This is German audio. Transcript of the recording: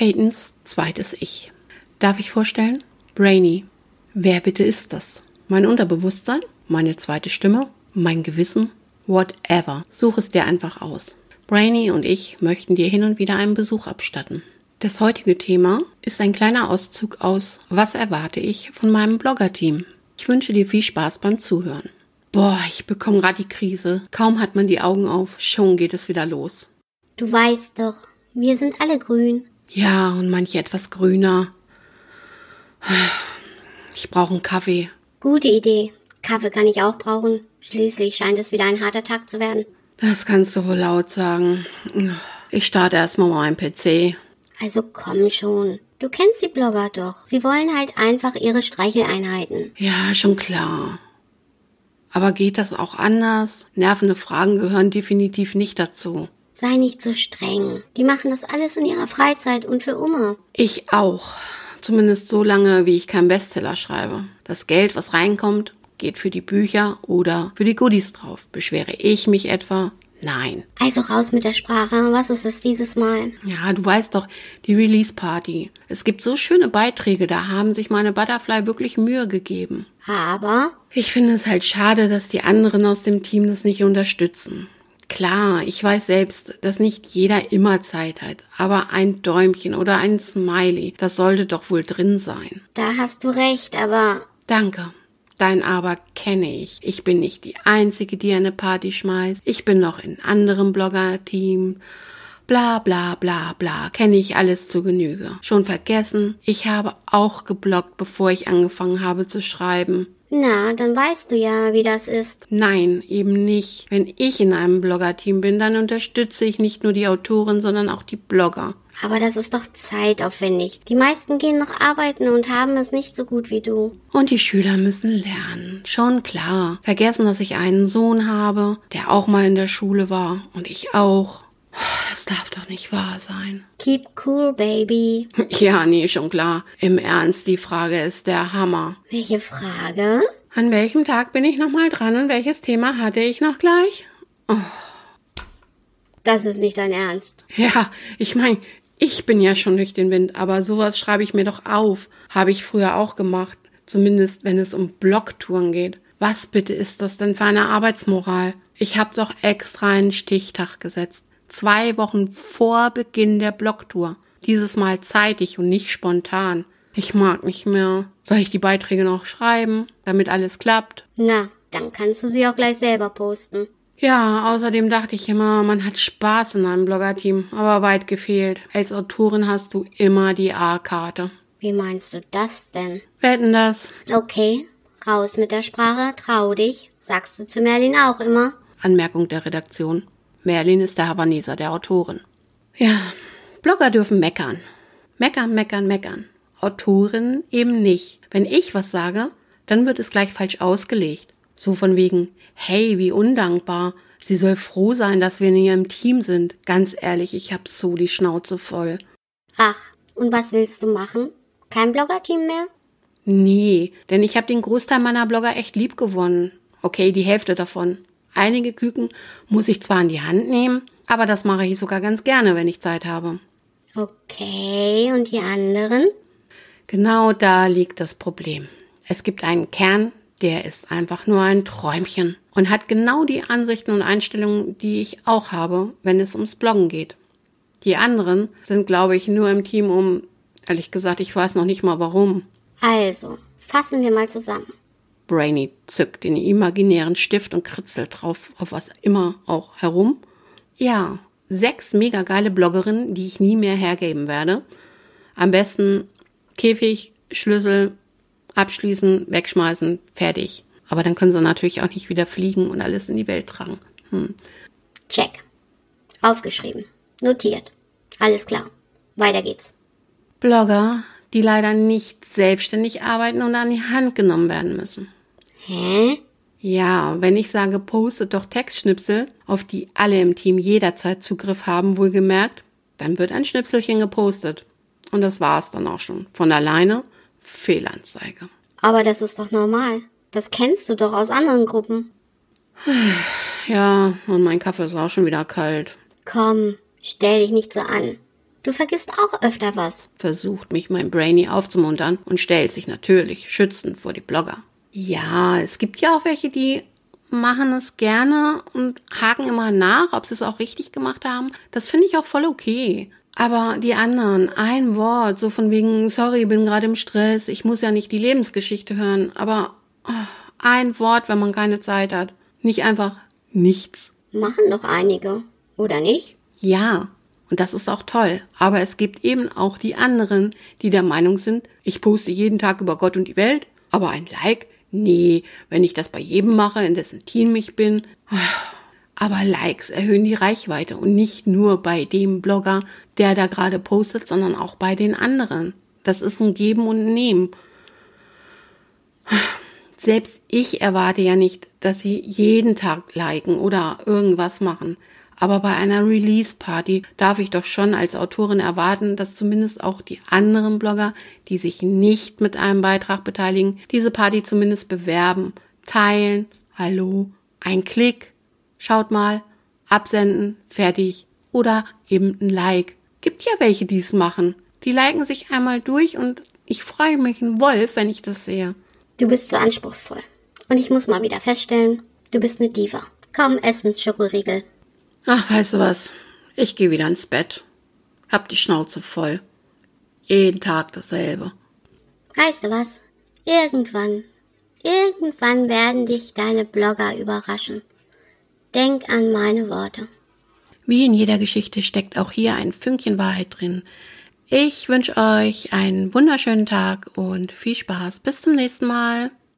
Peytons zweites Ich. Darf ich vorstellen? Brainy. Wer bitte ist das? Mein Unterbewusstsein? Meine zweite Stimme? Mein Gewissen? Whatever. Such es dir einfach aus. Brainy und ich möchten dir hin und wieder einen Besuch abstatten. Das heutige Thema ist ein kleiner Auszug aus Was erwarte ich von meinem Blogger-Team? Ich wünsche dir viel Spaß beim Zuhören. Boah, ich bekomme gerade die Krise. Kaum hat man die Augen auf, schon geht es wieder los. Du weißt doch, wir sind alle grün. Ja, und manche etwas grüner. Ich brauche einen Kaffee. Gute Idee. Kaffee kann ich auch brauchen. Schließlich scheint es wieder ein harter Tag zu werden. Das kannst du wohl laut sagen. Ich starte erstmal meinen PC. Also komm schon. Du kennst die Blogger doch. Sie wollen halt einfach ihre Streicheleinheiten. Ja, schon klar. Aber geht das auch anders? Nervende Fragen gehören definitiv nicht dazu. Sei nicht so streng. Die machen das alles in ihrer Freizeit und für immer. Ich auch. Zumindest so lange, wie ich keinen Bestseller schreibe. Das Geld, was reinkommt, geht für die Bücher oder für die Goodies drauf. Beschwere ich mich etwa? Nein. Also raus mit der Sprache. Was ist es dieses Mal? Ja, du weißt doch, die Release Party. Es gibt so schöne Beiträge, da haben sich meine Butterfly wirklich Mühe gegeben. Aber? Ich finde es halt schade, dass die anderen aus dem Team das nicht unterstützen. Klar, ich weiß selbst, dass nicht jeder immer Zeit hat, aber ein Däumchen oder ein Smiley, das sollte doch wohl drin sein. Da hast du recht, aber. Danke. Dein Aber kenne ich. Ich bin nicht die Einzige, die eine Party schmeißt. Ich bin noch in anderem Blogger-Team. Bla bla bla bla. Kenne ich alles zu Genüge. Schon vergessen? Ich habe auch gebloggt, bevor ich angefangen habe zu schreiben. Na, dann weißt du ja, wie das ist. Nein, eben nicht. Wenn ich in einem Blogger-Team bin, dann unterstütze ich nicht nur die Autoren, sondern auch die Blogger. Aber das ist doch zeitaufwendig. Die meisten gehen noch arbeiten und haben es nicht so gut wie du. Und die Schüler müssen lernen. Schon klar. Vergessen, dass ich einen Sohn habe, der auch mal in der Schule war. Und ich auch. Darf doch nicht wahr sein. Keep cool, baby. Ja, nee, schon klar. Im Ernst, die Frage ist der Hammer. Welche Frage? An welchem Tag bin ich nochmal dran und welches Thema hatte ich noch gleich? Oh. Das ist nicht dein Ernst. Ja, ich meine, ich bin ja schon durch den Wind, aber sowas schreibe ich mir doch auf. Habe ich früher auch gemacht. Zumindest wenn es um Blogtouren geht. Was bitte ist das denn für eine Arbeitsmoral? Ich habe doch extra einen Stichtag gesetzt. Zwei Wochen vor Beginn der Blogtour. Dieses Mal zeitig und nicht spontan. Ich mag nicht mehr. Soll ich die Beiträge noch schreiben, damit alles klappt? Na, dann kannst du sie auch gleich selber posten. Ja, außerdem dachte ich immer, man hat Spaß in einem Bloggerteam, aber weit gefehlt. Als Autorin hast du immer die A-Karte. Wie meinst du das denn? Wetten das? Okay, raus mit der Sprache, trau dich. Sagst du zu Merlin auch immer? Anmerkung der Redaktion. Merlin ist der Havaneser der Autorin. Ja, Blogger dürfen meckern. Meckern, meckern, meckern. Autorinnen eben nicht. Wenn ich was sage, dann wird es gleich falsch ausgelegt. So von wegen, hey, wie undankbar. Sie soll froh sein, dass wir in ihrem Team sind. Ganz ehrlich, ich hab so die Schnauze voll. Ach, und was willst du machen? Kein Blogger-Team mehr? Nee, denn ich hab den Großteil meiner Blogger echt lieb gewonnen. Okay, die Hälfte davon. Einige Küken muss ich zwar in die Hand nehmen, aber das mache ich sogar ganz gerne, wenn ich Zeit habe. Okay, und die anderen? Genau da liegt das Problem. Es gibt einen Kern, der ist einfach nur ein Träumchen und hat genau die Ansichten und Einstellungen, die ich auch habe, wenn es ums Bloggen geht. Die anderen sind, glaube ich, nur im Team um, ehrlich gesagt, ich weiß noch nicht mal warum. Also, fassen wir mal zusammen. Brainy zückt den imaginären Stift und kritzelt drauf auf was immer auch herum. Ja, sechs mega geile Bloggerinnen, die ich nie mehr hergeben werde. Am besten Käfig, Schlüssel, abschließen, wegschmeißen, fertig. Aber dann können sie natürlich auch nicht wieder fliegen und alles in die Welt tragen. Hm. Check. Aufgeschrieben. Notiert. Alles klar. Weiter geht's. Blogger, die leider nicht selbstständig arbeiten und an die Hand genommen werden müssen. Hä? Ja, wenn ich sage, postet doch Textschnipsel, auf die alle im Team jederzeit Zugriff haben, wohlgemerkt, dann wird ein Schnipselchen gepostet. Und das war's dann auch schon. Von alleine Fehlanzeige. Aber das ist doch normal. Das kennst du doch aus anderen Gruppen. Ja, und mein Kaffee ist auch schon wieder kalt. Komm, stell dich nicht so an. Du vergisst auch öfter was. Versucht mich mein Brainy aufzumuntern und stellt sich natürlich schützend vor die Blogger. Ja, es gibt ja auch welche, die machen es gerne und haken immer nach, ob sie es auch richtig gemacht haben. Das finde ich auch voll okay. Aber die anderen, ein Wort, so von wegen, sorry, bin gerade im Stress, ich muss ja nicht die Lebensgeschichte hören, aber oh, ein Wort, wenn man keine Zeit hat. Nicht einfach nichts. Machen doch einige, oder nicht? Ja, und das ist auch toll. Aber es gibt eben auch die anderen, die der Meinung sind, ich poste jeden Tag über Gott und die Welt, aber ein Like Nee, wenn ich das bei jedem mache, in dessen Team ich bin. Aber Likes erhöhen die Reichweite und nicht nur bei dem Blogger, der da gerade postet, sondern auch bei den anderen. Das ist ein Geben und Nehmen. Selbst ich erwarte ja nicht, dass sie jeden Tag liken oder irgendwas machen. Aber bei einer Release-Party darf ich doch schon als Autorin erwarten, dass zumindest auch die anderen Blogger, die sich nicht mit einem Beitrag beteiligen, diese Party zumindest bewerben, teilen, hallo, ein Klick, schaut mal, absenden, fertig oder eben ein Like. Gibt ja welche, die es machen. Die liken sich einmal durch und ich freue mich ein Wolf, wenn ich das sehe. Du bist so anspruchsvoll. Und ich muss mal wieder feststellen, du bist eine Diva. Kaum essen, Schokoriegel. Ach, weißt du was? Ich gehe wieder ins Bett. Hab die Schnauze voll. Jeden Tag dasselbe. Weißt du was? Irgendwann, irgendwann werden dich deine Blogger überraschen. Denk an meine Worte. Wie in jeder Geschichte steckt auch hier ein Fünkchen Wahrheit drin. Ich wünsche euch einen wunderschönen Tag und viel Spaß. Bis zum nächsten Mal.